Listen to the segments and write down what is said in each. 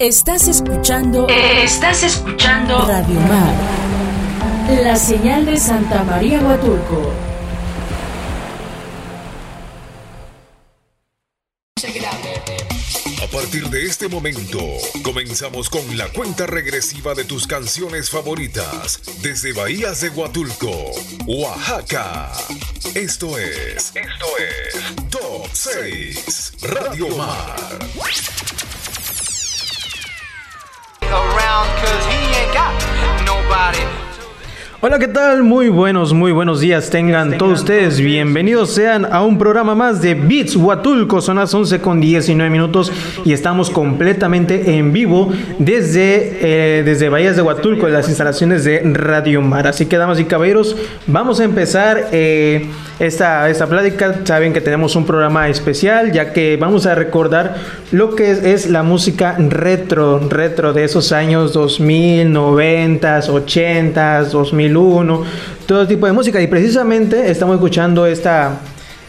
Estás escuchando. Estás escuchando. Radio Mar. La señal de Santa María Huatulco. A partir de este momento, comenzamos con la cuenta regresiva de tus canciones favoritas desde Bahías de Huatulco, Oaxaca. Esto es. Esto es. Top 6 Radio Mar. Hola, ¿qué tal? Muy buenos, muy buenos días tengan todos ustedes. Bienvenidos sean a un programa más de Beats Huatulco. Son las 11 con 19 minutos y estamos completamente en vivo desde, eh, desde Bahías de Huatulco, las instalaciones de Radio Mar. Así que, damas y caballeros, vamos a empezar eh, esta, esta plática. Saben que tenemos un programa especial, ya que vamos a recordar lo que es, la música retro, retro de esos años 2000, 90, 80, 2001, todo tipo de música. Y precisamente estamos escuchando esta,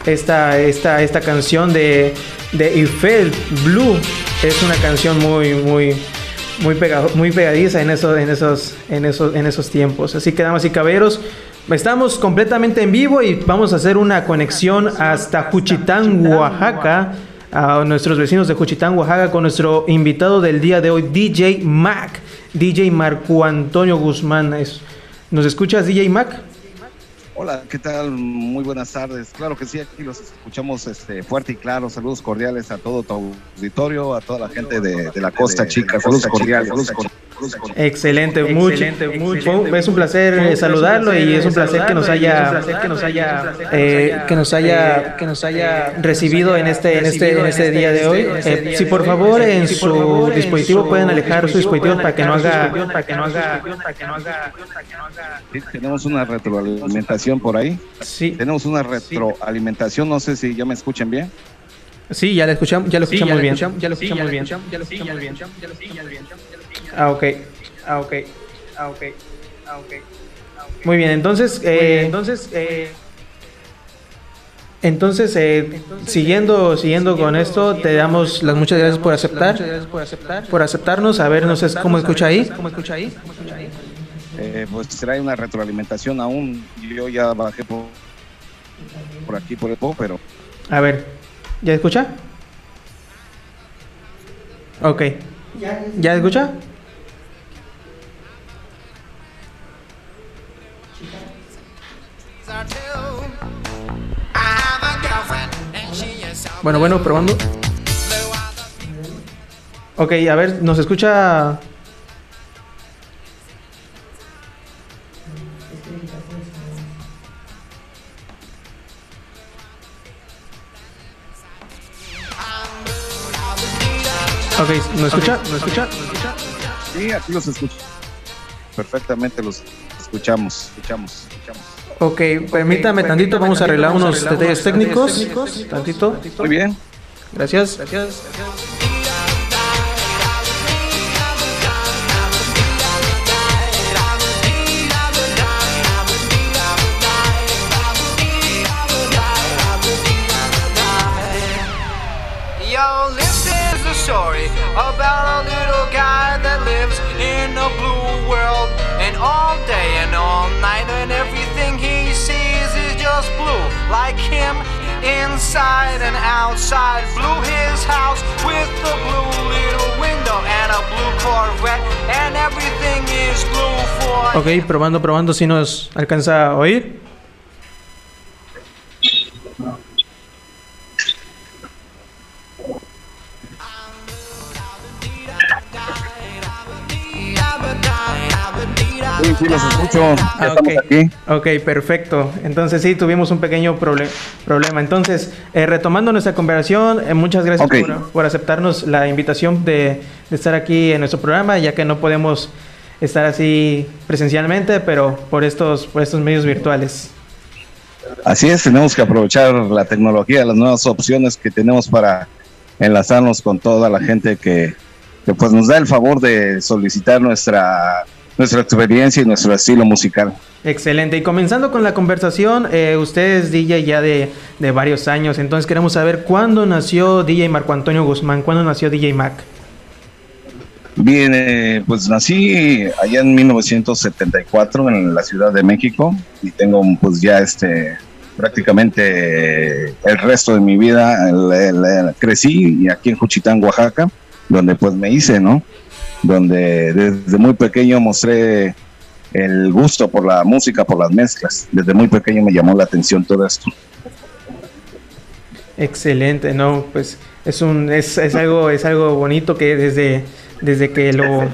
esta, esta, esta canción de, de Eiffel Blue. Es una canción muy, muy, muy, muy pegadiza en esos, en, esos, en, esos, en esos tiempos. Así que, damas y caballeros, estamos completamente en vivo y vamos a hacer una conexión hasta Juchitán, Oaxaca. A nuestros vecinos de Juchitán, Oaxaca, con nuestro invitado del día de hoy, DJ Mac, DJ Marco Antonio Guzmán. ¿Nos escuchas, DJ Mac? Hola, ¿qué tal? Muy buenas tardes. Claro que sí, aquí los escuchamos este, fuerte y claro. Saludos cordiales a todo tu auditorio, a toda la gente de, de la Costa Chica. Saludos cordiales. Saludos cordiales. Excelente, mucho, mucho. Es un placer eh, saludarlo y es un placer que nos haya, que nos haya, eh, que nos haya, que nos haya recibido en este, en este, en este día de hoy. Eh, si por favor en su dispositivo pueden alejar su dispositivo para que no haga, para que no haga, tenemos una retroalimentación por ahí. sí, Tenemos una retroalimentación. No sé si ya me escuchan bien. sí, ya lo escuchamos, ya lo escuchamos bien, ya lo escuchamos bien. Ah, ok, ah, ok, ah, ok, ah, ok. Muy bien, entonces, eh, entonces, eh, entonces, eh, siguiendo, siguiendo con esto, te damos las muchas gracias por aceptar, por aceptarnos. A ver, no sé cómo escucha ahí. Eh, pues será una retroalimentación aún. Yo ya bajé por, por aquí, por el po, pero A ver, ¿ya escucha? Ok. ¿Ya escucha? Bueno, bueno, probando. Ok, a ver, ¿nos escucha? Ok, ¿nos escucha? ¿Nos escucha? sí, aquí los escucho. Perfectamente los escuchamos, escuchamos, escuchamos. Ok, permítame tantito, vamos a arreglar unos detalles técnicos. Tantito. Muy bien. Gracias. Gracias. Yo, inside and outside. Blue his house with a blue little window and a blue Corvette. And everything is blue for Ok, probando, probando si nos alcanza a oír. Sí, sí, los escucho. Ah, aquí. Ok, perfecto. Entonces sí, tuvimos un pequeño proble- problema. Entonces, eh, retomando nuestra conversación, eh, muchas gracias por, por aceptarnos la invitación de, de estar aquí en nuestro programa, ya que no podemos estar así presencialmente, pero por estos, por estos medios virtuales. Así es, tenemos que aprovechar la tecnología, las nuevas opciones que tenemos para enlazarnos con toda la gente que, que, pues nos da el favor de solicitar nuestra nuestra experiencia y nuestro estilo musical. Excelente. Y comenzando con la conversación, eh, usted es DJ ya de, de varios años, entonces queremos saber cuándo nació DJ Marco Antonio Guzmán, cuándo nació DJ Mac. Bien, eh, pues nací allá en 1974 en la Ciudad de México y tengo pues ya este prácticamente el resto de mi vida crecí y aquí en Juchitán, Oaxaca, donde pues me hice, ¿no? Donde desde muy pequeño mostré el gusto por la música, por las mezclas. Desde muy pequeño me llamó la atención todo esto. Excelente, no, pues es un es, es algo es algo bonito que desde desde que lo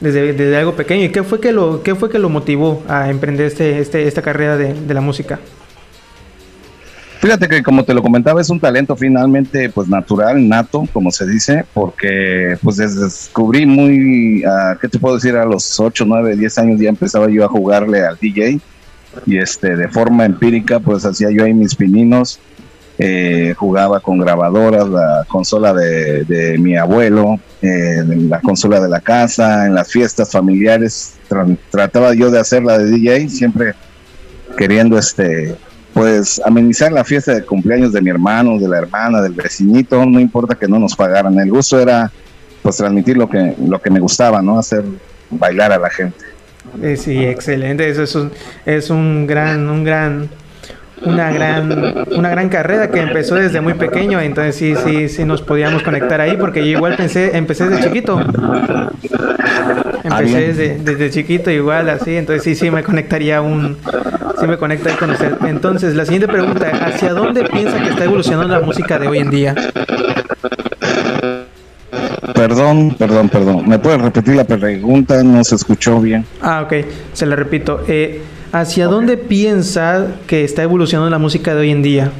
desde, desde, algo pequeño y qué fue que lo qué fue que lo motivó a emprender este, este esta carrera de, de la música. Fíjate que como te lo comentaba es un talento finalmente pues natural, nato, como se dice, porque pues descubrí muy, uh, ¿qué te puedo decir? A los 8, 9, 10 años ya empezaba yo a jugarle al DJ y este de forma empírica pues hacía yo ahí mis pininos, eh, jugaba con grabadoras, la consola de, mi abuelo, eh, la consola de la casa, en las fiestas familiares, trataba yo de hacerla de DJ, siempre queriendo este pues amenizar la fiesta de cumpleaños de mi hermano, de la hermana, del vecinito, no importa que no nos pagaran, el gusto era pues transmitir lo que, lo que me gustaba, ¿no? Hacer bailar a la gente. Eh, sí, excelente, eso es un, es un gran, un gran, una gran, una gran carrera que empezó desde muy pequeño, entonces sí, sí, sí nos podíamos conectar ahí, porque yo igual pensé, empecé desde chiquito. Empecé desde, desde chiquito igual así, entonces sí, sí me conectaría un, sí me conecta ahí con usted. Entonces, la siguiente pregunta, ¿hacia dónde piensa que está evolucionando la música de hoy en día? Perdón, perdón, perdón. ¿Me puedes repetir la pregunta? No se escuchó bien. Ah, ok. Se la repito. Eh, ¿Hacia dónde piensa que está evolucionando la música de hoy en día?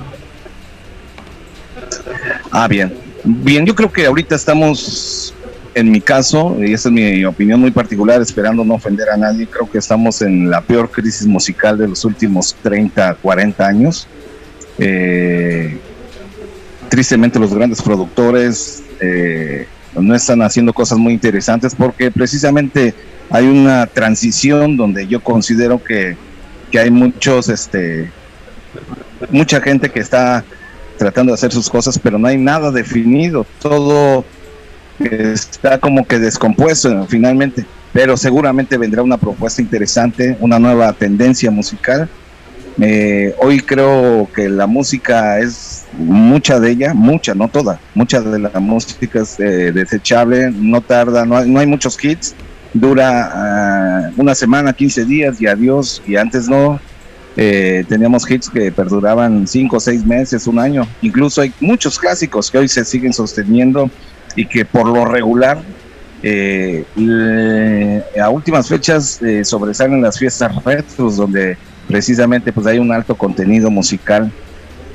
Ah, bien. Bien, yo creo que ahorita estamos en mi caso, y esa es mi opinión muy particular, esperando no ofender a nadie, creo que estamos en la peor crisis musical de los últimos 30, 40 años. Eh, tristemente los grandes productores eh, no están haciendo cosas muy interesantes porque precisamente hay una transición donde yo considero que, que hay muchos, este, mucha gente que está tratando de hacer sus cosas, pero no hay nada definido. Todo está como que descompuesto finalmente, pero seguramente vendrá una propuesta interesante, una nueva tendencia musical. Eh, hoy creo que la música es mucha de ella, mucha, no toda, mucha de la música es eh, desechable, no tarda, no hay, no hay muchos hits, dura ah, una semana, 15 días y adiós, y antes no. Eh, teníamos hits que perduraban 5 o 6 meses, un año. Incluso hay muchos clásicos que hoy se siguen sosteniendo y que por lo regular eh, a últimas fechas eh, sobresalen las fiestas retros donde precisamente pues hay un alto contenido musical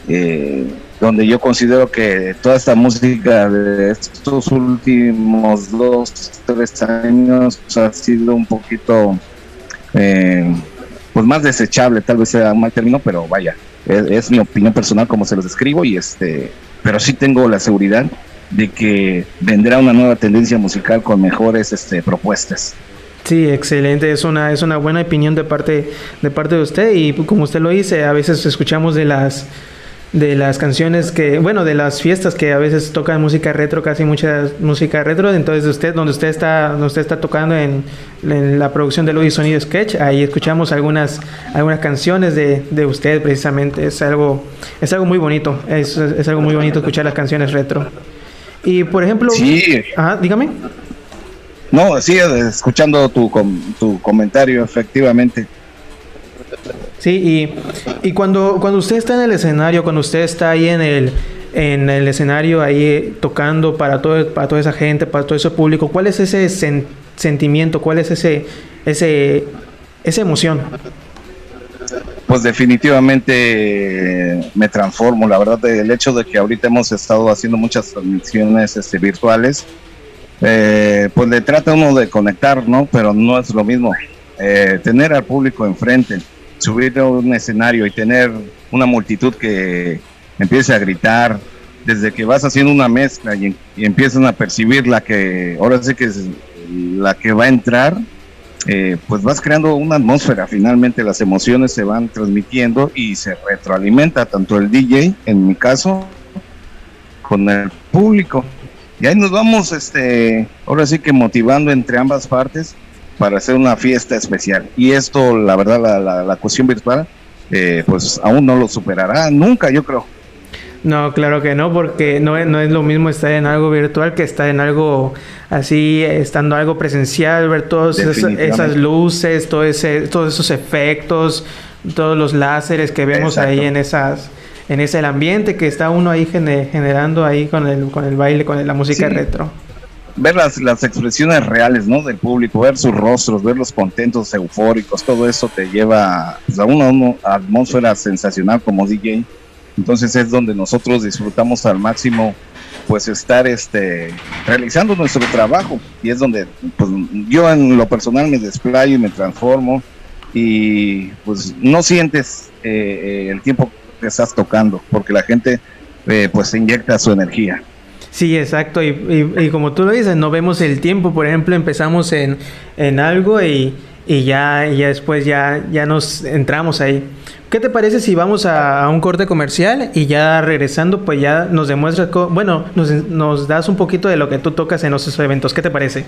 eh, donde yo considero que toda esta música de estos últimos dos tres años ha sido un poquito pues más desechable tal vez sea un mal término pero vaya es, es mi opinión personal como se los describo y este pero sí tengo la seguridad de que vendrá una nueva tendencia musical con mejores este, propuestas. Sí, excelente, es una, es una buena opinión de parte, de parte de usted. Y como usted lo dice, a veces escuchamos de las de las canciones que, bueno, de las fiestas que a veces tocan música retro, casi mucha música retro, entonces usted, donde usted está, donde usted está tocando en, la producción de Luis Sonido Sketch, ahí escuchamos algunas, algunas canciones de, de usted precisamente, es algo, es algo muy bonito, es, es algo muy bonito escuchar las canciones retro. Y por ejemplo, sí. Ajá, dígame. No, sí, escuchando tu, tu comentario, efectivamente. Sí, y, y, cuando, cuando usted está en el escenario, cuando usted está ahí en el, en el escenario, ahí eh, tocando para, todo, para toda esa gente, para todo ese público, ¿cuál es ese sentimiento? ¿Cuál es ese, ese, esa emoción? Pues definitivamente me transformo. La verdad, el hecho de que ahorita hemos estado haciendo muchas transmisiones este, virtuales, eh, pues le trata uno de conectar, ¿no? Pero no es lo mismo. Eh, tener al público enfrente, subir a un escenario y tener una multitud que empiece a gritar, desde que vas haciendo una mezcla y, y empiezan a percibir la que, ahora sí que es la que va a entrar, eh, pues vas creando una atmósfera, finalmente las emociones se van transmitiendo y se retroalimenta tanto el DJ, en mi caso, con el público. Y ahí nos vamos, este, ahora sí que motivando entre ambas partes para hacer una fiesta especial. Y esto, la verdad, la, la, cuestión virtual, eh, pues aún no lo superará nunca, yo creo. No, claro que no, porque no, no es lo mismo estar en algo virtual que estar en algo así, estando algo presencial, ver todas esas, luces, todo ese, todos esos efectos, todos los láseres que vemos ahí en esas en ese ambiente que está uno ahí generando ahí con el, con el baile, con la música retro. Ver las, las expresiones reales ¿no? del público, ver sus rostros, verlos contentos, eufóricos, todo eso te lleva pues, a una, una atmósfera sensacional como DJ entonces es donde nosotros disfrutamos al máximo pues estar este realizando nuestro trabajo y es donde pues yo en lo personal me desplayo y me transformo y pues no sientes eh, el tiempo que estás tocando porque la gente eh, pues inyecta su energía. Sí, exacto. Y, como tú lo dices, no vemos el tiempo. Por ejemplo, empezamos en, en algo y, y ya, y ya después ya, ya nos entramos ahí. ¿Qué te parece si vamos a, un corte comercial y ya regresando, pues ya nos demuestras, bueno, nos, das un poquito de lo que tú tocas en esos eventos? ¿Qué te parece?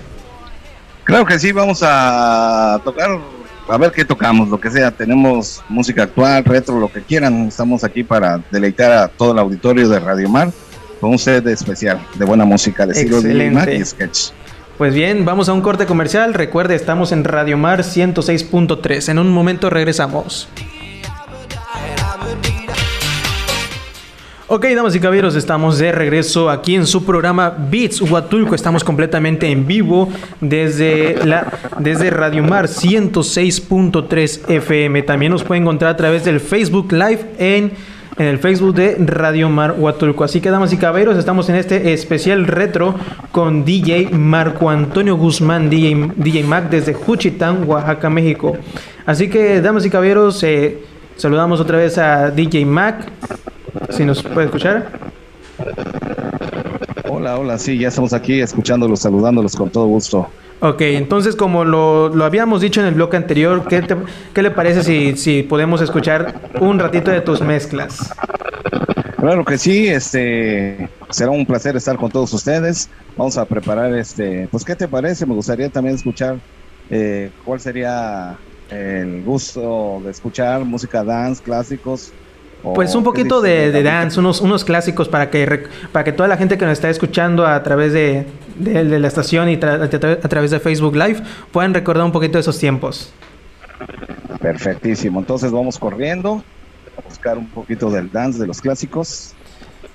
Claro que sí, vamos a tocar, a ver qué tocamos, lo que sea. Tenemos música actual, retro, lo que quieran. Estamos aquí para deleitar a todo el auditorio de Radio Mar con un set especial de buena música de siglo y sketch. Pues bien, vamos a un corte comercial. Recuerde, estamos en Radio Mar 106.3. En un momento regresamos. Ok, damas y caballeros, estamos de regreso aquí en su programa Beats Huatulco. Estamos completamente en vivo desde, la, desde Radio Mar 106.3 FM. También nos pueden encontrar a través del Facebook Live en, en el Facebook de Radio Mar Huatulco. Así que, damas y caballeros, estamos en este especial retro con DJ Marco Antonio Guzmán, DJ, DJ Mac desde Juchitán, Oaxaca, México. Así que, damas y caballeros, eh, saludamos otra vez a DJ Mac. Si nos puede escuchar. Hola, hola, sí, ya estamos aquí escuchándolos, saludándolos con todo gusto. Ok, entonces como lo, lo habíamos dicho en el bloque anterior, ¿qué, qué le parece si, si podemos escuchar un ratito de tus mezclas? Claro que sí, este será un placer estar con todos ustedes. Vamos a preparar este, pues ¿qué te parece? Me gustaría también escuchar eh, cuál sería el gusto de escuchar música dance, clásicos, pues un poquito de, dance, unos, unos clásicos para que, para que toda la gente que nos está escuchando a través de, la estación y a través de Facebook Live puedan recordar un poquito de esos tiempos. Perfectísimo. Entonces vamos corriendo a buscar un poquito del dance de los clásicos.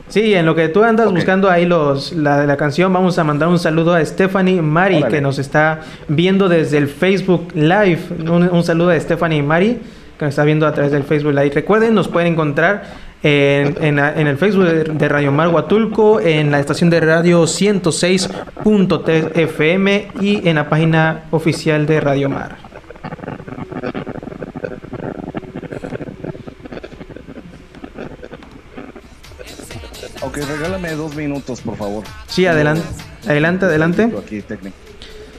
Sí, en lo que tú andas buscando ahí los, la, la canción, vamos a mandar un saludo a Stephanie Mari, que nos está viendo desde el Facebook Live. Un, un saludo a Stephanie Mari que nos está viendo a través del Facebook Live. Recuerden, nos pueden encontrar en, el Facebook de Radio Mar Huatulco, en la estación de radio 106.3 FM y en la página oficial de Radio Mar. Ok, regálame dos minutos, por favor. Sí, adelante, adelante, adelante.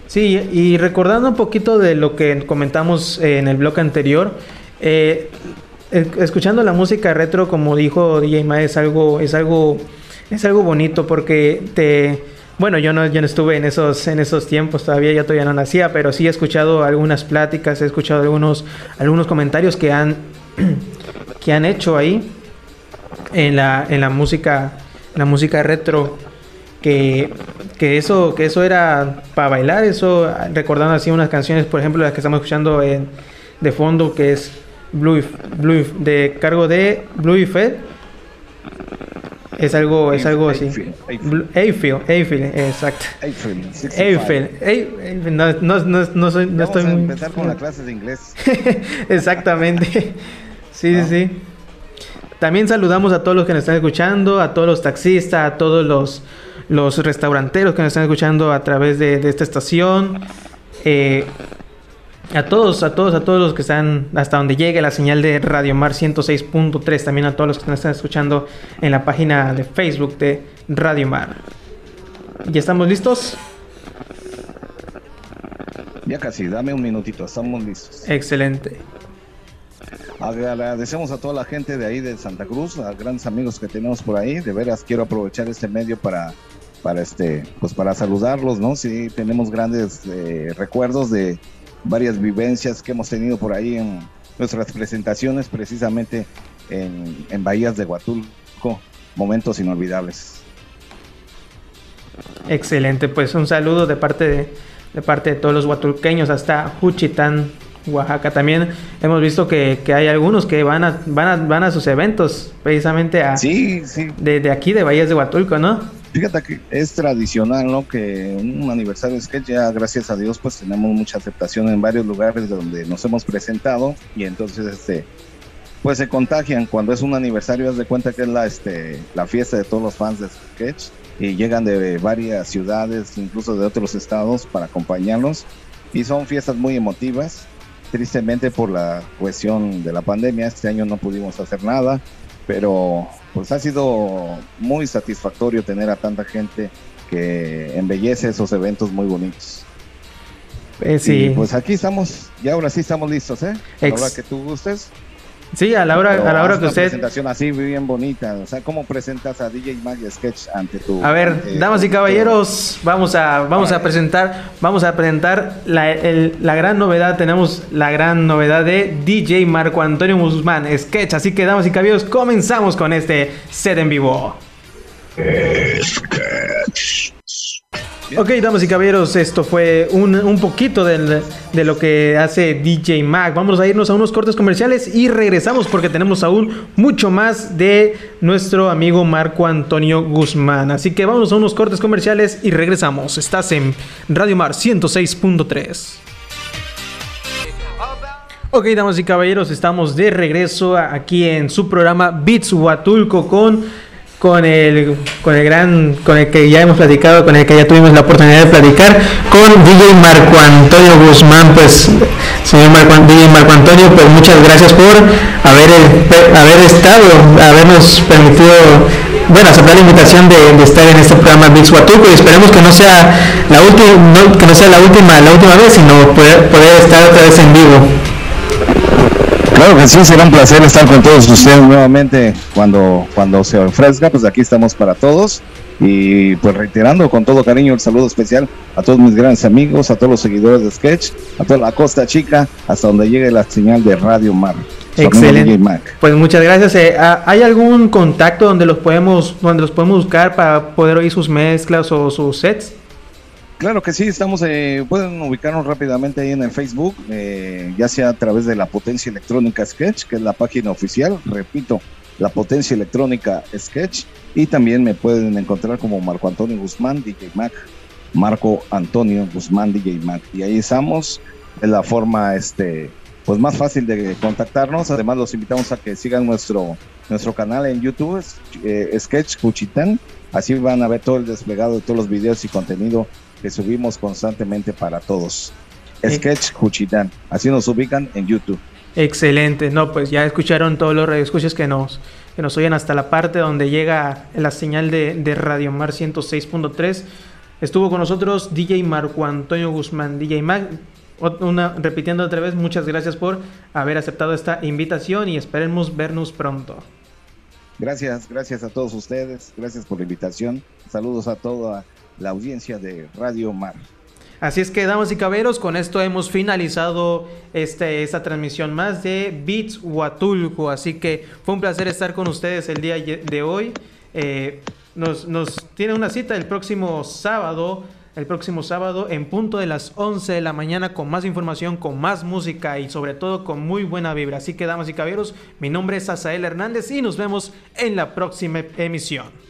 Sí, y recordando un poquito de lo que comentamos en el blog anterior, eh, escuchando la música retro, como dijo DJ Ma, es algo, es algo, es algo bonito porque te, bueno, yo no, yo no estuve en esos, en esos tiempos todavía, ya todavía no nacía, pero sí he escuchado algunas pláticas, he escuchado algunos, algunos comentarios que han, que han hecho ahí en la, en la música, la música retro. Que, que, eso, que eso era para bailar, eso recordando así unas canciones, por ejemplo, las que estamos escuchando en, de fondo, que es Blue, Blue de cargo de Blue Fed. Es algo, es algo así. Eiffel, Eiffel, exacto. Eiffel, Eiffel. No, no, no, no, soy, no estoy a empezar con la clase de inglés. Exactamente. Sí, sí, sí. También saludamos a todos los que nos están escuchando, a todos los taxistas, a todos los, los restauranteros que nos están escuchando a través de, de esta estación. Eh, a todos, a todos, a todos los que están hasta donde llegue la señal de Radio Mar 106.3, también a todos los que nos están escuchando en la página de Facebook de Radio Mar. ¿Ya estamos listos? Ya casi, dame un minutito, estamos listos. Excelente. Agradecemos a toda la gente de ahí de Santa Cruz, a grandes amigos que tenemos por ahí. De veras quiero aprovechar este medio para para este, pues para saludarlos, ¿no? Sí, tenemos grandes eh, recuerdos de varias vivencias que hemos tenido por ahí en nuestras presentaciones, precisamente en, en Bahías de Huatulco, momentos inolvidables. Excelente, pues un saludo de parte de, de parte de todos los huatulqueños hasta Juchitán, Oaxaca. También hemos visto que, que, hay algunos que van a, van a, van a sus eventos, precisamente a sí, sí. De, de aquí, de Bahías de Huatulco, ¿no? Fíjate que es tradicional, ¿no? Que un aniversario de sketch ya, gracias a Dios, pues tenemos mucha aceptación en varios lugares donde nos hemos presentado y entonces, este, pues se contagian. Cuando es un aniversario, haz de cuenta que es la, este, la fiesta de todos los fans de sketch y llegan de varias ciudades, incluso de otros estados, para acompañarnos y son fiestas muy emotivas. Tristemente por la cuestión de la pandemia, este año no pudimos hacer nada, pero pues ha sido muy satisfactorio tener a tanta gente que embellece esos eventos muy bonitos. Eh, sí. Y pues aquí estamos, y ahora sí estamos listos, ¿eh? Ex Ahora que tú gustes. Sí, a la hora, Pero a la hora que una usted... presentación así bien bonita, o sea, ¿cómo presentas a DJ Mag y Sketch ante tu... A ver, damas y tu- caballeros, vamos a, vamos a presentar, vamos a presentar la, el- la gran novedad. Tenemos la gran novedad de DJ Marco Antonio Guzmán, sketch. Así que, damas y caballeros, comenzamos con este set en vivo. Ok, damas y caballeros, esto fue un, un poquito de lo que hace DJ Mac. Vamos a irnos a unos cortes comerciales y regresamos porque tenemos aún mucho más de nuestro amigo Marco Antonio Guzmán. Así que vamos a unos cortes comerciales y regresamos. Estás en Radio Mar 106.3. Ok, damas y caballeros, estamos de regreso aquí en su programa Beats Huatulco con, con, el, con el gran, con el que ya hemos platicado, con el que ya tuvimos la oportunidad de platicar, con DJ Marco Antonio Guzmán. Pues, señor Marco, DJ Marco Antonio, pues muchas gracias por haber, eh, haber estado, habernos permitido, bueno, aceptar la invitación de, estar en este programa Beats Huatulco y esperemos que no sea la última, que no sea la última, la última vez, sino poder, poder estar otra vez en vivo. Claro que sí, será un placer estar con todos ustedes nuevamente cuando, cuando se ofrezca, pues aquí estamos para todos. Y pues reiterando con todo cariño el saludo especial a todos mis grandes amigos, a todos los seguidores de Sketch, a toda la Costa Chica, hasta donde llegue la señal de Radio Mar. Excelente. Mac. Pues muchas gracias. Eh, ¿ha- ¿Hay algún contacto donde los podemos, donde los podemos buscar para poder oír sus mezclas o sus sets? Claro que sí, estamos, eh, pueden ubicarnos rápidamente ahí en el Facebook, eh, ya sea a través de la Potencia Electrónica Sketch, que es la página oficial, repito, la Potencia Electrónica Sketch, y también me pueden encontrar como Marco Antonio Guzmán, DJ Mac, Marco Antonio Guzmán, DJ Mac, y ahí estamos, es la forma, este, pues más fácil de contactarnos, además los invitamos a que sigan nuestro, nuestro canal en YouTube, eh, Sketch Cuchitán, así van a ver todo el desplegado de todos los videos y contenido que subimos constantemente para todos. Eh. Sketch Juchitán. Así nos ubican en YouTube. Excelente. No, pues ya escucharon todos los radioescuchas que nos, que nos oyen hasta la parte donde llega la señal de, de Radio Mar 106.3. Estuvo con nosotros DJ Marco Antonio Guzmán, DJ Mac. Una, repitiendo otra vez, muchas gracias por haber aceptado esta invitación y esperemos vernos pronto. Gracias, gracias a todos ustedes. Gracias por la invitación. Saludos a toda la audiencia de Radio Mar. Así es que, damas y caballeros, con esto hemos finalizado este, esta transmisión más de Beats Huatulco. Así que fue un placer estar con ustedes el día de hoy. Eh, nos, tiene una cita el próximo sábado, el próximo sábado en punto de las 11 de la mañana con más información, con más música y sobre todo con muy buena vibra. Así que, damas y caballeros, mi nombre es Asael Hernández y nos vemos en la próxima emisión.